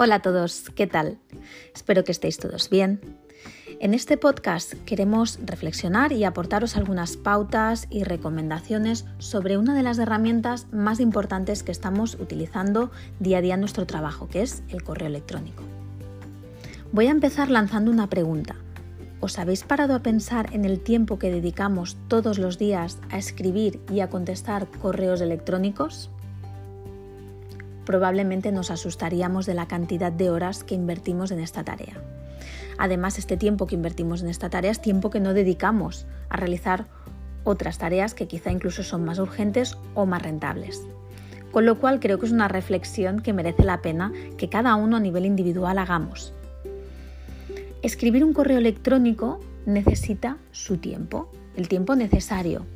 Hola a todos, ¿qué tal? Espero que estéis todos bien. En este podcast queremos reflexionar y aportaros algunas pautas y recomendaciones sobre una de las herramientas más importantes que estamos utilizando día a día en nuestro trabajo, que es el correo electrónico. Voy a empezar lanzando una pregunta. ¿Os habéis parado a pensar en el tiempo que dedicamos todos los días a escribir y a contestar correos electrónicos? Probablemente nos asustaríamos de la cantidad de horas que invertimos en esta tarea. Además, este tiempo que invertimos en esta tarea es tiempo que no dedicamos a realizar otras tareas que quizá incluso son más urgentes o más rentables. Con lo cual creo que es una reflexión que merece la pena que cada uno a nivel individual hagamos. Escribir un correo electrónico necesita su tiempo, el tiempo necesario.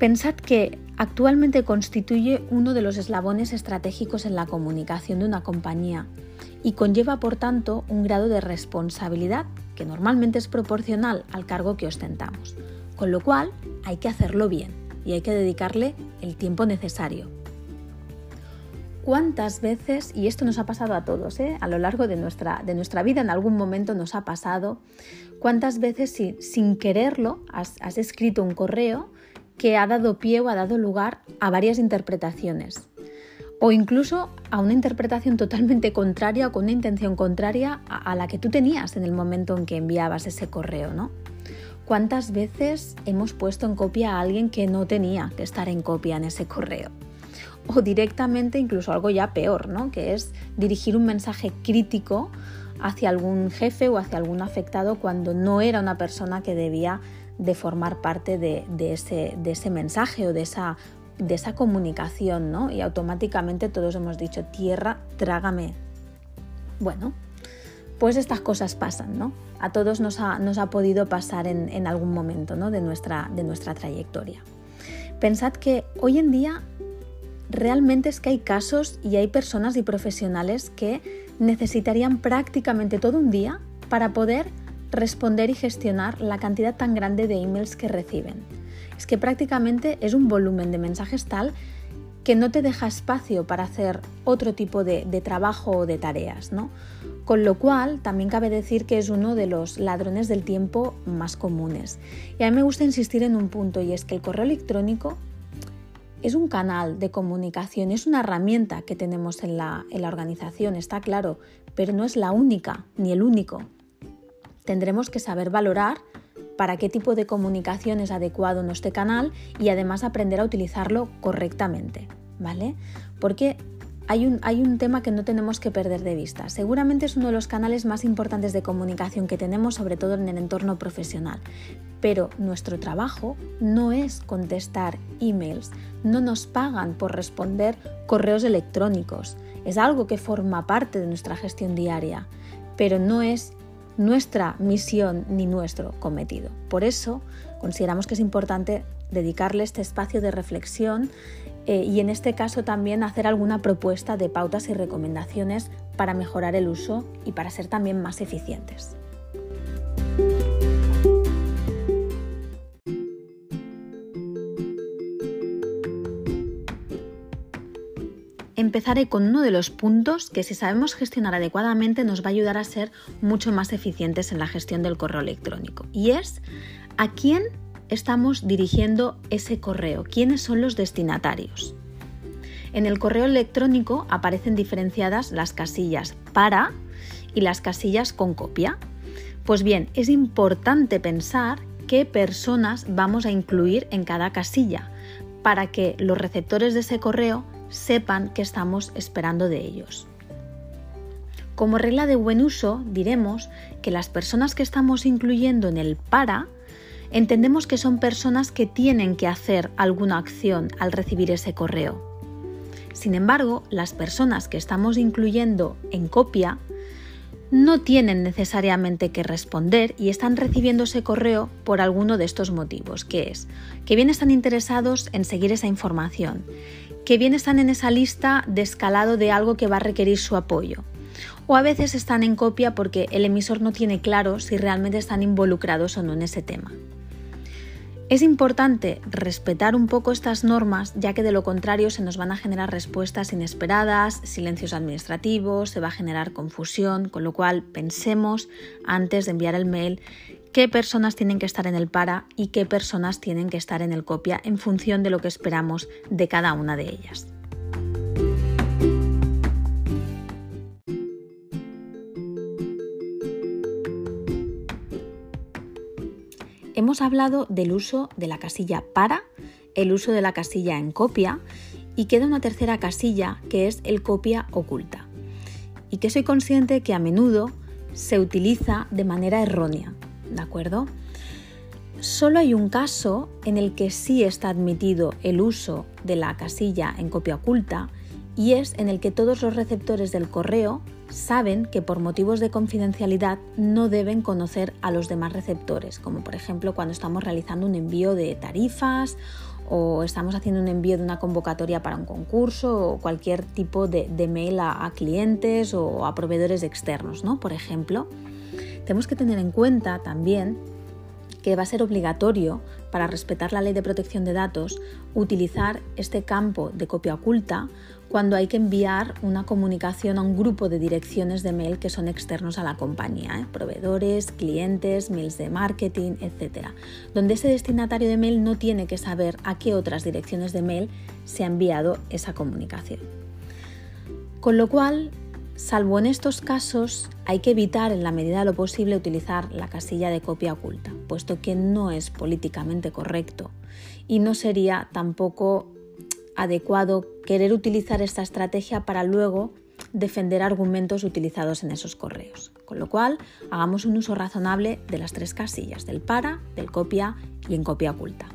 Pensad que Actualmente constituye uno de los eslabones estratégicos en la comunicación de una compañía y conlleva, por tanto, un grado de responsabilidad que normalmente es proporcional al cargo que ostentamos, con lo cual hay que hacerlo bien y hay que dedicarle el tiempo necesario. ¿Cuántas veces, y esto nos ha pasado a todos, ¿eh? a lo largo de nuestra, de nuestra vida en algún momento nos ha pasado, cuántas veces sin quererlo has escrito un correo que ha dado pie o ha dado lugar a varias interpretaciones o incluso a una interpretación totalmente contraria o con una intención contraria a, la que tú tenías en el momento en que enviabas ese correo, ¿no? ¿Cuántas veces hemos puesto en copia a alguien que no tenía que estar en copia en ese correo? O directamente incluso algo ya peor, ¿no? Que es dirigir un mensaje crítico hacia algún jefe o hacia algún afectado cuando no era una persona que debía de formar parte de, ese, de ese, mensaje o de esa, de esa comunicación, ¿no? Y automáticamente todos hemos dicho, tierra, trágame. Bueno, pues estas cosas pasan, ¿no? A todos nos ha, nos ha podido pasar en, en algún momento ¿no? de, nuestra, de nuestra trayectoria. Pensad que hoy en día realmente es que hay casos y hay personas y profesionales que necesitarían prácticamente todo un día para poder responder y gestionar la cantidad tan grande de emails que reciben. Es que prácticamente es un volumen de mensajes tal que no te deja espacio para hacer otro tipo de, trabajo o de tareas, ¿no? Con lo cual, también cabe decir que es uno de los ladrones del tiempo más comunes. Y a mí me gusta insistir en un punto y es que el correo electrónico es un canal de comunicación, es una herramienta que tenemos en la, organización, está claro, pero no es la única ni el único tendremos que saber valorar para qué tipo de comunicación es adecuado nuestro canal y además aprender a utilizarlo correctamente, ¿vale? Porque hay un, hay un, tema que no tenemos que perder de vista. Seguramente es uno de los canales más importantes de comunicación que tenemos, sobre todo en el entorno profesional. Pero nuestro trabajo no es contestar emails, no nos pagan por responder correos electrónicos. Es algo que forma parte de nuestra gestión diaria, pero no es nuestra misión ni nuestro cometido. Por eso consideramos que es importante dedicarle este espacio de reflexión eh, y en este caso también hacer alguna propuesta de pautas y recomendaciones para mejorar el uso y para ser también más eficientes. Empezaré con uno de los puntos que si sabemos gestionar adecuadamente nos va a ayudar a ser mucho más eficientes en la gestión del correo electrónico. Y es a quién estamos dirigiendo ese correo, quiénes son los destinatarios. En el correo electrónico aparecen diferenciadas las casillas para y las casillas con copia. Pues bien, es importante pensar qué personas vamos a incluir en cada casilla para que los receptores de ese correo sepan que estamos esperando de ellos. Como regla de buen uso, diremos que las personas que estamos incluyendo en el para entendemos que son personas que tienen que hacer alguna acción al recibir ese correo. Sin embargo, las personas que estamos incluyendo en copia no tienen necesariamente que responder y están recibiendo ese correo por alguno de estos motivos, que es que bien están interesados en seguir esa información, que bien están en esa lista de escalado de algo que va a requerir su apoyo. O a veces están en copia porque el emisor no tiene claro si realmente están involucrados o no en ese tema. Es importante respetar un poco estas normas, ya que de lo contrario se nos van a generar respuestas inesperadas, silencios administrativos, se va a generar confusión, con lo cual pensemos antes de enviar el mail qué personas tienen que estar en el para y qué personas tienen que estar en el copia en función de lo que esperamos de cada una de ellas. Hemos hablado del uso de la casilla para, el uso de la casilla en copia y queda una tercera casilla que es el copia oculta y que soy consciente que a menudo se utiliza de manera errónea, ¿de acuerdo? Solo hay un caso en el que sí está admitido el uso de la casilla en copia oculta y es en el que todos los receptores del correo saben que por motivos de confidencialidad no deben conocer a los demás receptores, como por ejemplo cuando estamos realizando un envío de tarifas o estamos haciendo un envío de una convocatoria para un concurso o cualquier tipo de, mail a, clientes o a proveedores externos, ¿no? Por ejemplo, tenemos que tener en cuenta también que va a ser obligatorio para respetar la ley de protección de datos utilizar este campo de copia oculta cuando hay que enviar una comunicación a un grupo de direcciones de mail que son externos a la compañía, ¿eh? proveedores, clientes, mails de marketing, etc. Donde ese destinatario de mail no tiene que saber a qué otras direcciones de mail se ha enviado esa comunicación. Con lo cual, Salvo en estos casos, hay que evitar en la medida de lo posible utilizar la casilla de copia oculta, puesto que no es políticamente correcto y no sería tampoco adecuado querer utilizar esta estrategia para luego defender argumentos utilizados en esos correos. Con lo cual, hagamos un uso razonable de las tres casillas, del para, del copia y en copia oculta.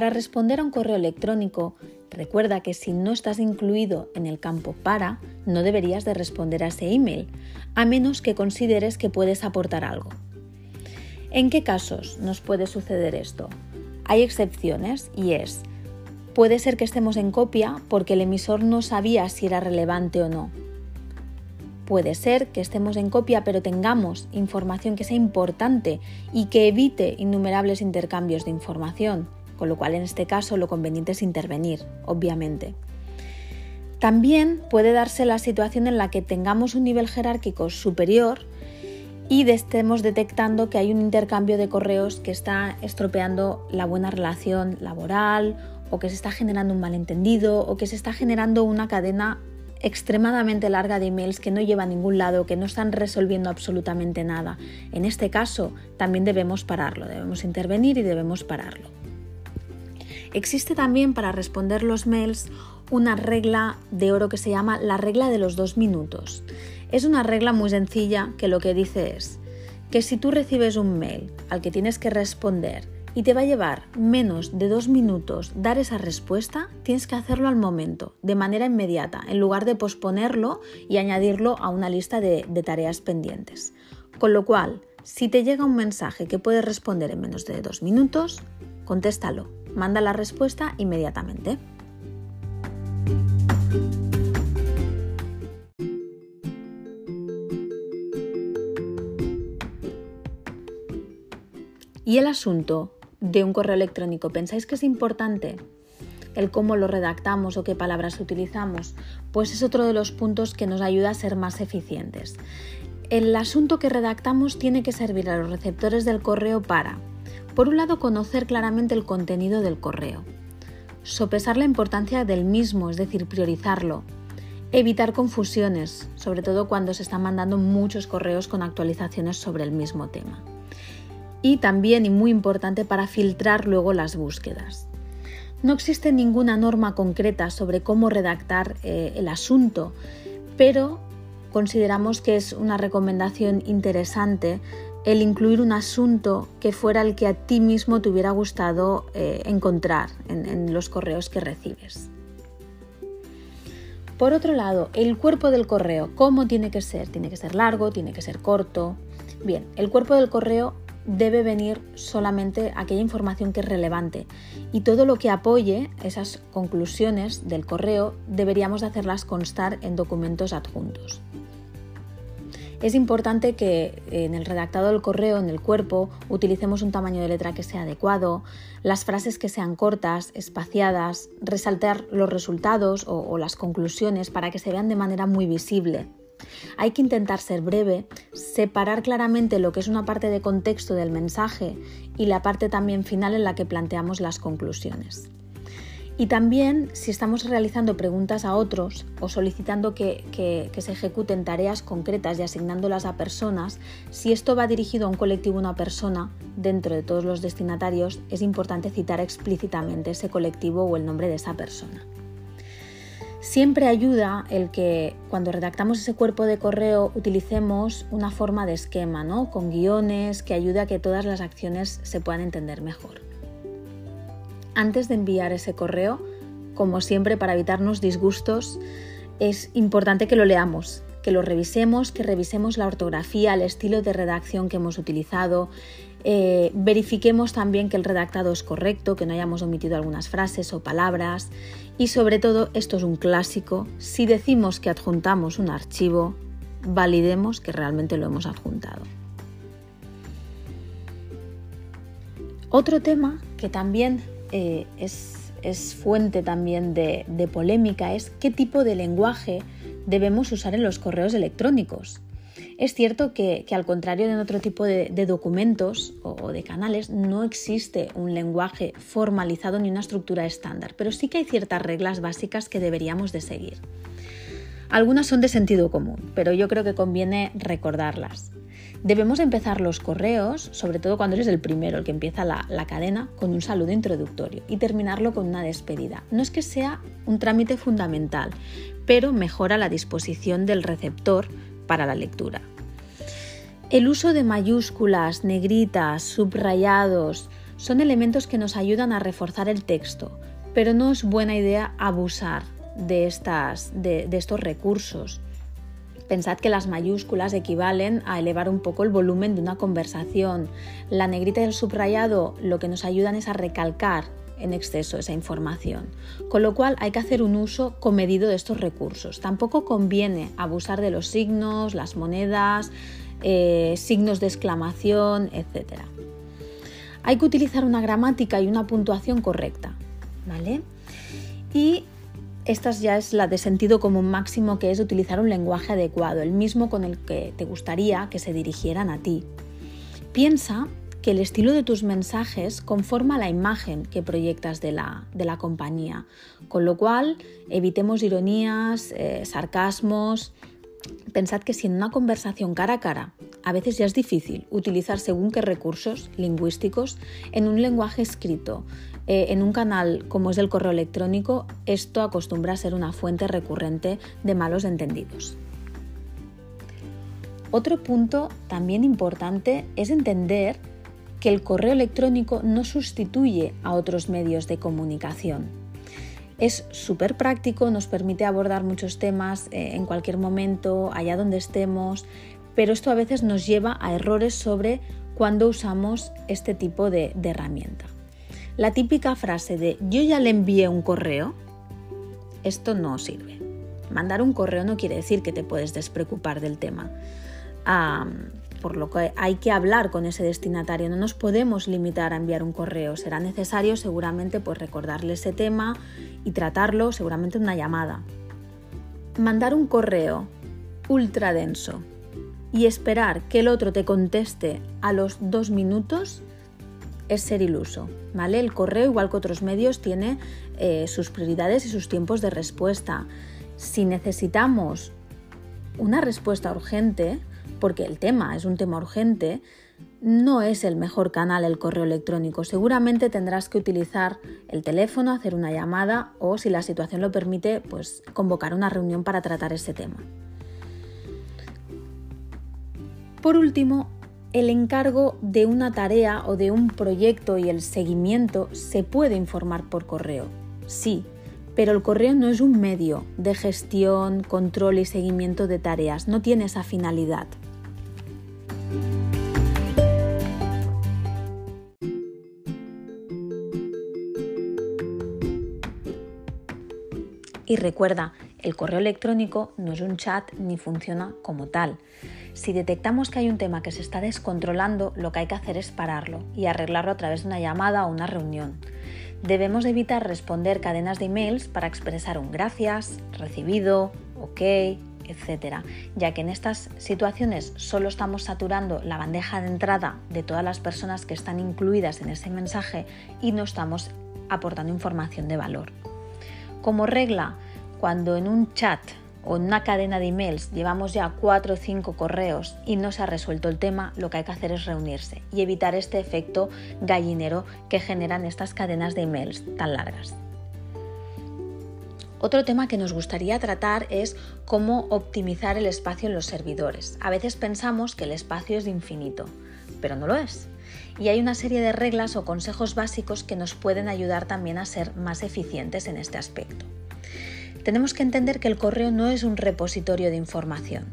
Para responder a un correo electrónico, recuerda que si no estás incluido en el campo para, no deberías de responder a ese email, a menos que consideres que puedes aportar algo. ¿En qué casos nos puede suceder esto? Hay excepciones y es, puede ser que estemos en copia porque el emisor no sabía si era relevante o no. Puede ser que estemos en copia pero tengamos información que sea importante y que evite innumerables intercambios de información con lo cual en este caso lo conveniente es intervenir, obviamente. También puede darse la situación en la que tengamos un nivel jerárquico superior y estemos detectando que hay un intercambio de correos que está estropeando la buena relación laboral o que se está generando un malentendido o que se está generando una cadena extremadamente larga de emails que no lleva a ningún lado, que no están resolviendo absolutamente nada. En este caso también debemos pararlo, debemos intervenir y debemos pararlo. Existe también para responder los mails una regla de oro que se llama la regla de los dos minutos. Es una regla muy sencilla que lo que dice es que si tú recibes un mail al que tienes que responder y te va a llevar menos de dos minutos dar esa respuesta, tienes que hacerlo al momento, de manera inmediata, en lugar de posponerlo y añadirlo a una lista de, tareas pendientes. Con lo cual, si te llega un mensaje que puedes responder en menos de dos minutos, contéstalo Manda la respuesta inmediatamente. ¿Y el asunto de un correo electrónico? ¿Pensáis que es importante? el cómo lo redactamos o qué palabras utilizamos, pues es otro de los puntos que nos ayuda a ser más eficientes. El asunto que redactamos tiene que servir a los receptores del correo para por un lado, conocer claramente el contenido del correo, sopesar la importancia del mismo, es decir, priorizarlo, evitar confusiones, sobre todo cuando se están mandando muchos correos con actualizaciones sobre el mismo tema. Y también, y muy importante, para filtrar luego las búsquedas. No existe ninguna norma concreta sobre cómo redactar eh, el asunto, pero consideramos que es una recomendación interesante el incluir un asunto que fuera el que a ti mismo te hubiera gustado eh, encontrar en, los correos que recibes. Por otro lado, el cuerpo del correo, ¿cómo tiene que ser? ¿Tiene que ser largo? ¿Tiene que ser corto? Bien, el cuerpo del correo debe venir solamente aquella información que es relevante y todo lo que apoye esas conclusiones del correo deberíamos hacerlas constar en documentos adjuntos. Es importante que en el redactado del correo, en el cuerpo, utilicemos un tamaño de letra que sea adecuado, las frases que sean cortas, espaciadas, resaltar los resultados o, o las conclusiones para que se vean de manera muy visible. Hay que intentar ser breve, separar claramente lo que es una parte de contexto del mensaje y la parte también final en la que planteamos las conclusiones. Y también si estamos realizando preguntas a otros o solicitando que, se ejecuten tareas concretas y asignándolas a personas, si esto va dirigido a un colectivo o una persona, dentro de todos los destinatarios, es importante citar explícitamente ese colectivo o el nombre de esa persona. Siempre ayuda el que cuando redactamos ese cuerpo de correo utilicemos una forma de esquema, ¿no? con guiones que ayude a que todas las acciones se puedan entender mejor antes de enviar ese correo, como siempre para evitarnos disgustos, es importante que lo leamos, que lo revisemos, que revisemos la ortografía, el estilo de redacción que hemos utilizado, eh, verifiquemos también que el redactado es correcto, que no hayamos omitido algunas frases o palabras y sobre todo, esto es un clásico, si decimos que adjuntamos un archivo, validemos que realmente lo hemos adjuntado. Otro tema que también eh, es, fuente también de, polémica es qué tipo de lenguaje debemos usar en los correos electrónicos. Es cierto que, al contrario de otro tipo de, documentos o, de canales, no existe un lenguaje formalizado ni una estructura estándar, pero sí que hay ciertas reglas básicas que deberíamos de seguir. Algunas son de sentido común, pero yo creo que conviene recordarlas. Debemos empezar los correos, sobre todo cuando eres el primero, el que empieza la, cadena, con un saludo introductorio y terminarlo con una despedida. No es que sea un trámite fundamental, pero mejora la disposición del receptor para la lectura. El uso de mayúsculas, negritas, subrayados, son elementos que nos ayudan a reforzar el texto, pero no es buena idea abusar de, estas, de estos recursos. Pensad que las mayúsculas equivalen a elevar un poco el volumen de una conversación. La negrita y el subrayado lo que nos ayudan es a recalcar en exceso esa información. Con lo cual hay que hacer un uso comedido de estos recursos. Tampoco conviene abusar de los signos, las monedas, eh, signos de exclamación, etc. Hay que utilizar una gramática y una puntuación correcta. ¿Vale? Y esta ya es la de sentido común máximo, que es utilizar un lenguaje adecuado, el mismo con el que te gustaría que se dirigieran a ti. Piensa que el estilo de tus mensajes conforma la imagen que proyectas de la, compañía, con lo cual evitemos ironías, eh, sarcasmos. Pensad que si en una conversación cara a cara a veces ya es difícil utilizar según qué recursos lingüísticos en un lenguaje escrito, eh, en un canal como es el correo electrónico, esto acostumbra a ser una fuente recurrente de malos entendidos. Otro punto también importante es entender que el correo electrónico no sustituye a otros medios de comunicación. Es súper práctico, nos permite abordar muchos temas eh, en cualquier momento, allá donde estemos, pero esto a veces nos lleva a errores sobre cuándo usamos este tipo de herramienta. La típica frase de yo ya le envié un correo, esto no sirve. Mandar un correo no quiere decir que te puedes despreocupar del tema. por lo que hay que hablar con ese destinatario, no nos podemos limitar a enviar un correo, será necesario seguramente pues, recordarle ese tema y tratarlo seguramente en una llamada. Mandar un correo ultra denso y esperar que el otro te conteste a los dos minutos es ser iluso. ¿vale? El correo, igual que otros medios, tiene eh, sus prioridades y sus tiempos de respuesta. Si necesitamos una respuesta urgente, porque el tema es un tema urgente, no es el mejor canal el correo electrónico. Seguramente tendrás que utilizar el teléfono, hacer una llamada o, si la situación lo permite, pues convocar una reunión para tratar ese tema. Por último, el encargo de una tarea o de un proyecto y el seguimiento se puede informar por correo, sí, pero el correo no es un medio de gestión, control y seguimiento de tareas, no tiene esa finalidad. Y recuerda el correo electrónico no es un chat ni funciona como tal. Si detectamos que hay un tema que se está descontrolando, lo que hay que hacer es pararlo y arreglarlo a través de una llamada o una reunión. Debemos evitar responder cadenas de emails para expresar un gracias, recibido, ok, etc. Ya que en estas situaciones solo estamos saturando la bandeja de entrada de todas las personas que están incluidas en ese mensaje y no estamos aportando información de valor. Como regla, cuando en un chat o en una cadena de emails llevamos ya cuatro o cinco correos y no se ha resuelto el tema, lo que hay que hacer es reunirse y evitar este efecto gallinero que generan estas cadenas de emails tan largas. Otro tema que nos gustaría tratar es cómo optimizar el espacio en los servidores. A veces pensamos que el espacio es infinito, pero no lo es. Y hay una serie de reglas o consejos básicos que nos pueden ayudar también a ser más eficientes en este aspecto. Tenemos que entender que el correo no es un repositorio de información,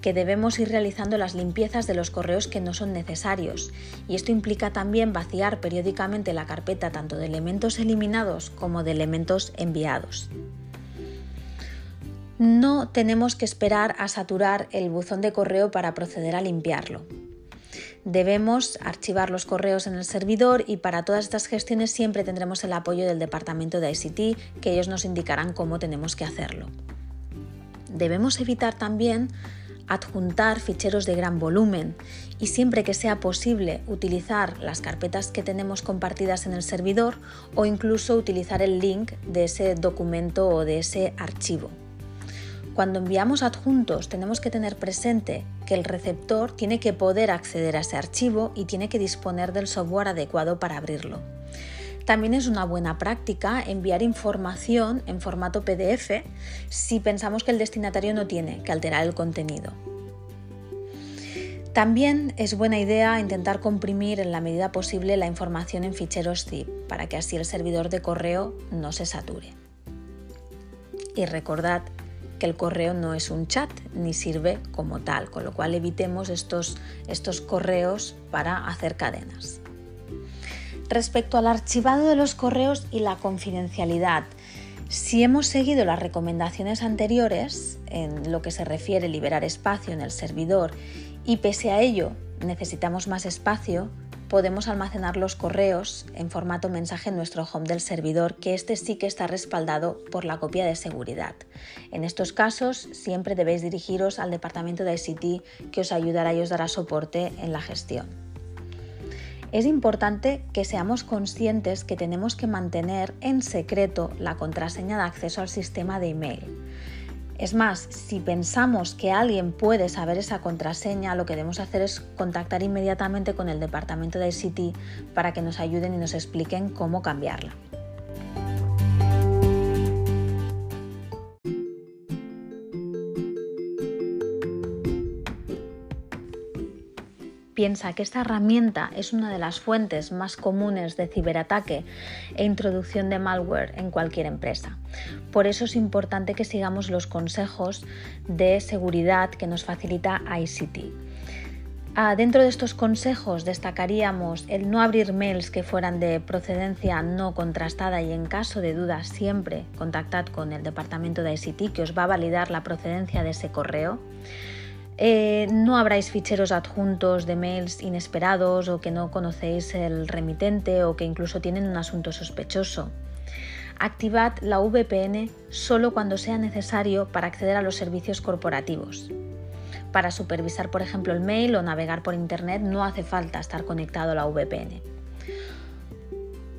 que debemos ir realizando las limpiezas de los correos que no son necesarios, y esto implica también vaciar periódicamente la carpeta tanto de elementos eliminados como de elementos enviados. No tenemos que esperar a saturar el buzón de correo para proceder a limpiarlo debemos archivar los correos en el servidor y para todas estas gestiones siempre tendremos el apoyo del departamento de ICT que ellos nos indicarán cómo tenemos que hacerlo. Debemos evitar también adjuntar ficheros de gran volumen y siempre que sea posible utilizar las carpetas que tenemos compartidas en el servidor o incluso utilizar el link de ese documento o de ese archivo. Cuando enviamos adjuntos tenemos que tener presente que el receptor tiene que poder acceder a ese archivo y tiene que disponer del software adecuado para abrirlo. También es una buena práctica enviar información en formato PDF si pensamos que el destinatario no tiene que alterar el contenido. También es buena idea intentar comprimir en la medida posible la información en ficheros zip para que así el servidor de correo no se sature. Y recordad que el correo no es un chat ni sirve como tal, con lo cual evitemos estos, estos correos para hacer cadenas. Respecto al archivado de los correos y la confidencialidad, si hemos seguido las recomendaciones anteriores en lo que se refiere a liberar espacio en el servidor y pese a ello necesitamos más espacio, podemos almacenar los correos en formato mensaje en nuestro home del servidor, que este sí que está respaldado por la copia de seguridad. En estos casos, siempre debéis dirigiros al departamento de ICT que os ayudará y os dará soporte en la gestión. Es importante que seamos conscientes que tenemos que mantener en secreto la contraseña de acceso al sistema de email es más, si pensamos que alguien puede saber esa contraseña, lo que debemos hacer es contactar inmediatamente con el departamento de ICT para que nos ayuden y nos expliquen cómo cambiarla. Piensa que esta herramienta es una de las fuentes más comunes de ciberataque e introducción de malware en cualquier empresa. Por eso es importante que sigamos los consejos de seguridad que nos facilita ICT. Ah, dentro de estos consejos destacaríamos el no abrir mails que fueran de procedencia no contrastada y en caso de duda siempre contactad con el departamento de ICT que os va a validar la procedencia de ese correo. Eh, no habráis ficheros adjuntos de mails inesperados o que no conocéis el remitente o que incluso tienen un asunto sospechoso. Activad la VPN solo cuando sea necesario para acceder a los servicios corporativos. Para supervisar, por ejemplo, el mail o navegar por Internet no hace falta estar conectado a la VPN.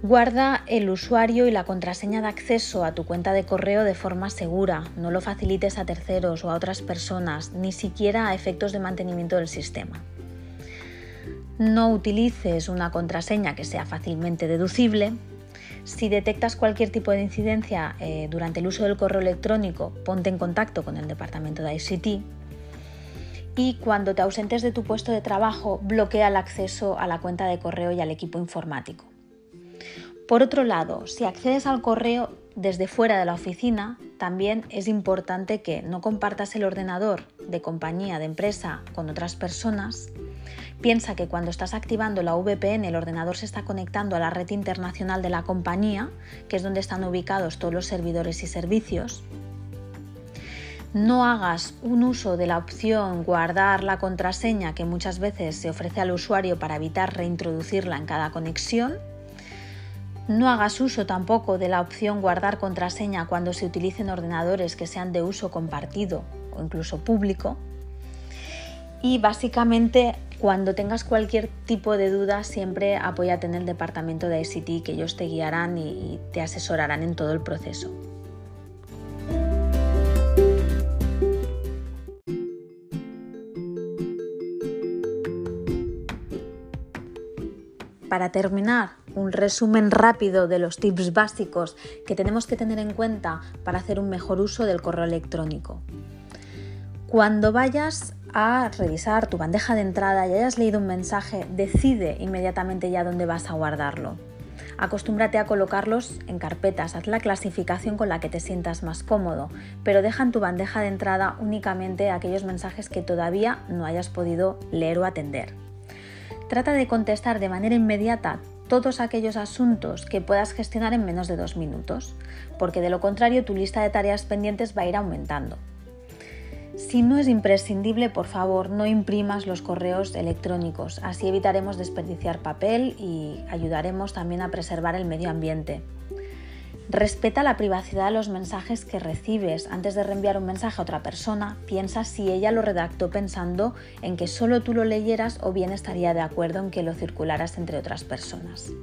Guarda el usuario y la contraseña de acceso a tu cuenta de correo de forma segura. No lo facilites a terceros o a otras personas, ni siquiera a efectos de mantenimiento del sistema. No utilices una contraseña que sea fácilmente deducible. Si detectas cualquier tipo de incidencia eh, durante el uso del correo electrónico, ponte en contacto con el departamento de ICT. Y cuando te ausentes de tu puesto de trabajo, bloquea el acceso a la cuenta de correo y al equipo informático. Por otro lado, si accedes al correo desde fuera de la oficina, también es importante que no compartas el ordenador de compañía, de empresa, con otras personas, Piensa que cuando estás activando la VPN el ordenador se está conectando a la red internacional de la compañía, que es donde están ubicados todos los servidores y servicios. No hagas un uso de la opción guardar la contraseña que muchas veces se ofrece al usuario para evitar reintroducirla en cada conexión. No hagas uso tampoco de la opción guardar contraseña cuando se utilicen ordenadores que sean de uso compartido o incluso público. Y básicamente cuando tengas cualquier tipo de duda, siempre apóyate en el departamento de ICT, que ellos te guiarán y te asesorarán en todo el proceso. Para terminar, un resumen rápido de los tips básicos que tenemos que tener en cuenta para hacer un mejor uso del correo electrónico. Cuando vayas a revisar tu bandeja de entrada y hayas leído un mensaje, decide inmediatamente ya dónde vas a guardarlo. Acostúmbrate a colocarlos en carpetas, haz la clasificación con la que te sientas más cómodo, pero deja en tu bandeja de entrada únicamente aquellos mensajes que todavía no hayas podido leer o atender. Trata de contestar de manera inmediata todos aquellos asuntos que puedas gestionar en menos de dos minutos, porque de lo contrario tu lista de tareas pendientes va a ir aumentando. Si no es imprescindible, por favor, no imprimas los correos electrónicos, así evitaremos desperdiciar papel y ayudaremos también a preservar el medio ambiente. Respeta la privacidad de los mensajes que recibes. Antes de reenviar un mensaje a otra persona, piensa si ella lo redactó pensando en que solo tú lo leyeras o bien estaría de acuerdo en que lo circularas entre otras personas.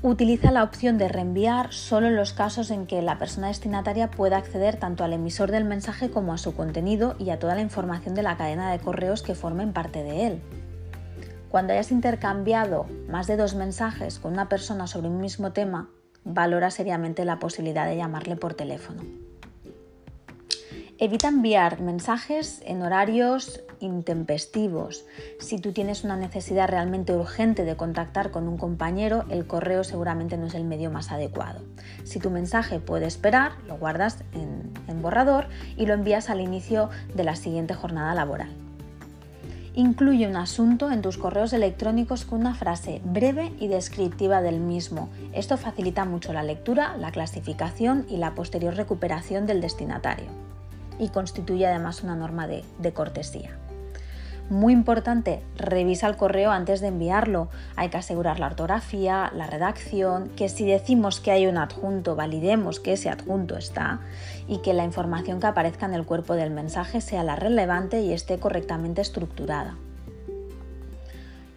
Utiliza la opción de reenviar solo en los casos en que la persona destinataria pueda acceder tanto al emisor del mensaje como a su contenido y a toda la información de la cadena de correos que formen parte de él. Cuando hayas intercambiado más de dos mensajes con una persona sobre un mismo tema, valora seriamente la posibilidad de llamarle por teléfono. Evita enviar mensajes en horarios intempestivos. Si tú tienes una necesidad realmente urgente de contactar con un compañero, el correo seguramente no es el medio más adecuado. Si tu mensaje puede esperar, lo guardas en, borrador y lo envías al inicio de la siguiente jornada laboral. Incluye un asunto en tus correos electrónicos con una frase breve y descriptiva del mismo. Esto facilita mucho la lectura, la clasificación y la posterior recuperación del destinatario y constituye además una norma de, cortesía. Muy importante, revisa el correo antes de enviarlo. Hay que asegurar la ortografía, la redacción, que si decimos que hay un adjunto, validemos que ese adjunto está y que la información que aparezca en el cuerpo del mensaje sea la relevante y esté correctamente estructurada.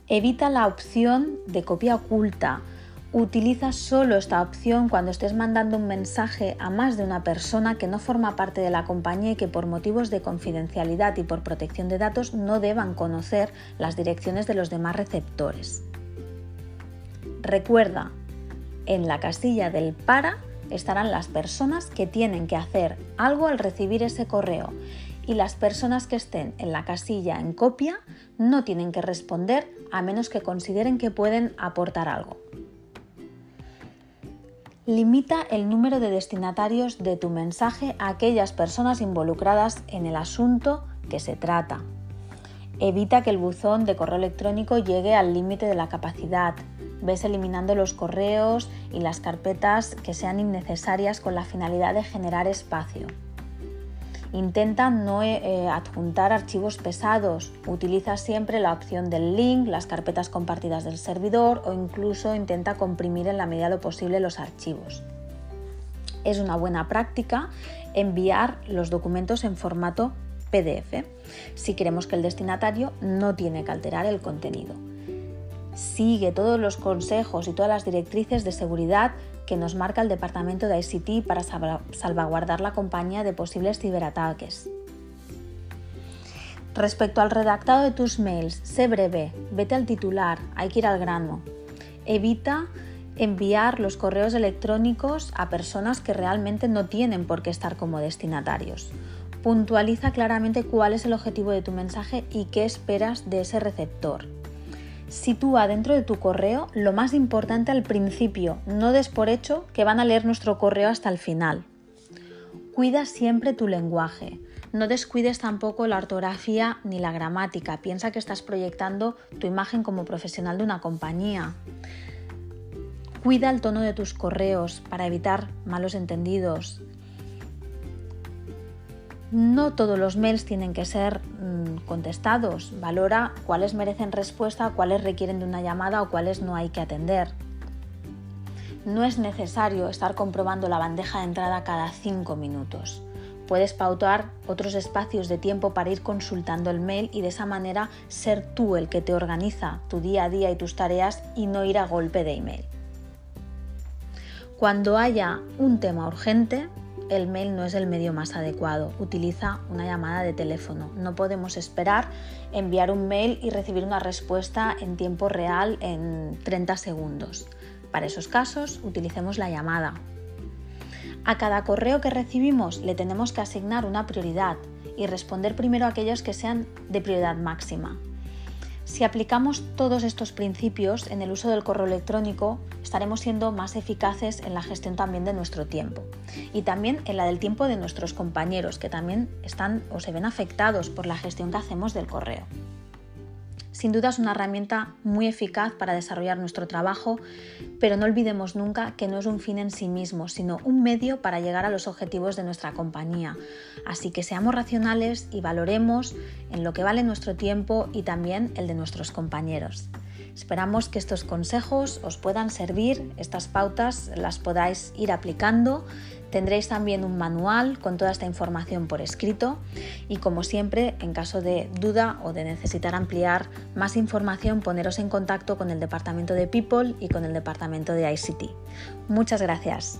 Evita la opción de copia oculta Utiliza solo esta opción cuando estés mandando un mensaje a más de una persona que no forma parte de la compañía y que por motivos de confidencialidad y por protección de datos no deban conocer las direcciones de los demás receptores. Recuerda, en la casilla del para estarán las personas que tienen que hacer algo al recibir ese correo y las personas que estén en la casilla en copia no tienen que responder a menos que consideren que pueden aportar algo. Limita el número de destinatarios de tu mensaje a aquellas personas involucradas en el asunto que se trata. Evita que el buzón de correo electrónico llegue al límite de la capacidad. Ves eliminando los correos y las carpetas que sean innecesarias con la finalidad de generar espacio. Intenta no eh, eh, adjuntar archivos pesados. Utiliza siempre la opción del link, las carpetas compartidas del servidor o incluso intenta comprimir en la medida de lo posible los archivos. Es una buena práctica enviar los documentos en formato PDF si queremos que el destinatario no tiene que alterar el contenido. Sigue todos los consejos y todas las directrices de seguridad que nos marca el departamento de ICT para salvaguardar la compañía de posibles ciberataques. Respecto al redactado de tus mails, sé breve, vete al titular, hay que ir al grano. Evita enviar los correos electrónicos a personas que realmente no tienen por qué estar como destinatarios. Puntualiza claramente cuál es el objetivo de tu mensaje y qué esperas de ese receptor. Sitúa dentro de tu correo lo más importante al principio, no des por hecho que van a leer nuestro correo hasta el final. Cuida siempre tu lenguaje. No descuides tampoco la ortografía ni la gramática. Piensa que estás proyectando tu imagen como profesional de una compañía. Cuida el tono de tus correos para evitar malos entendidos. No todos los mails tienen que ser mm, contestados. Valora cuáles merecen respuesta, cuáles requieren de una llamada o cuáles no hay que atender. No es necesario estar comprobando la bandeja de entrada cada cinco minutos. Puedes pautar otros espacios de tiempo para ir consultando el mail y de esa manera ser tú el que te organiza tu día a día y tus tareas y no ir a golpe de email. Cuando haya un tema urgente, el mail no es el medio más adecuado. Utiliza una llamada de teléfono. No podemos esperar enviar un mail y recibir una respuesta en tiempo real en 30 segundos. Para esos casos, utilicemos la llamada. A cada correo que recibimos le tenemos que asignar una prioridad y responder primero a aquellos que sean de prioridad máxima. Si aplicamos todos estos principios en el uso del correo electrónico, estaremos siendo más eficaces en la gestión también de nuestro tiempo y también en la del tiempo de nuestros compañeros que también están o se ven afectados por la gestión que hacemos del correo. Sin duda es una herramienta muy eficaz para desarrollar nuestro trabajo, pero no olvidemos nunca que no es un fin en sí mismo, sino un medio para llegar a los objetivos de nuestra compañía. Así que seamos racionales y valoremos en lo que vale nuestro tiempo y también el de nuestros compañeros. Esperamos que estos consejos os puedan servir, estas pautas las podáis ir aplicando Tendréis también un manual con toda esta información por escrito y como siempre, en caso de duda o de necesitar ampliar más información, poneros en contacto con el departamento de People y con el departamento de ICT. Muchas gracias.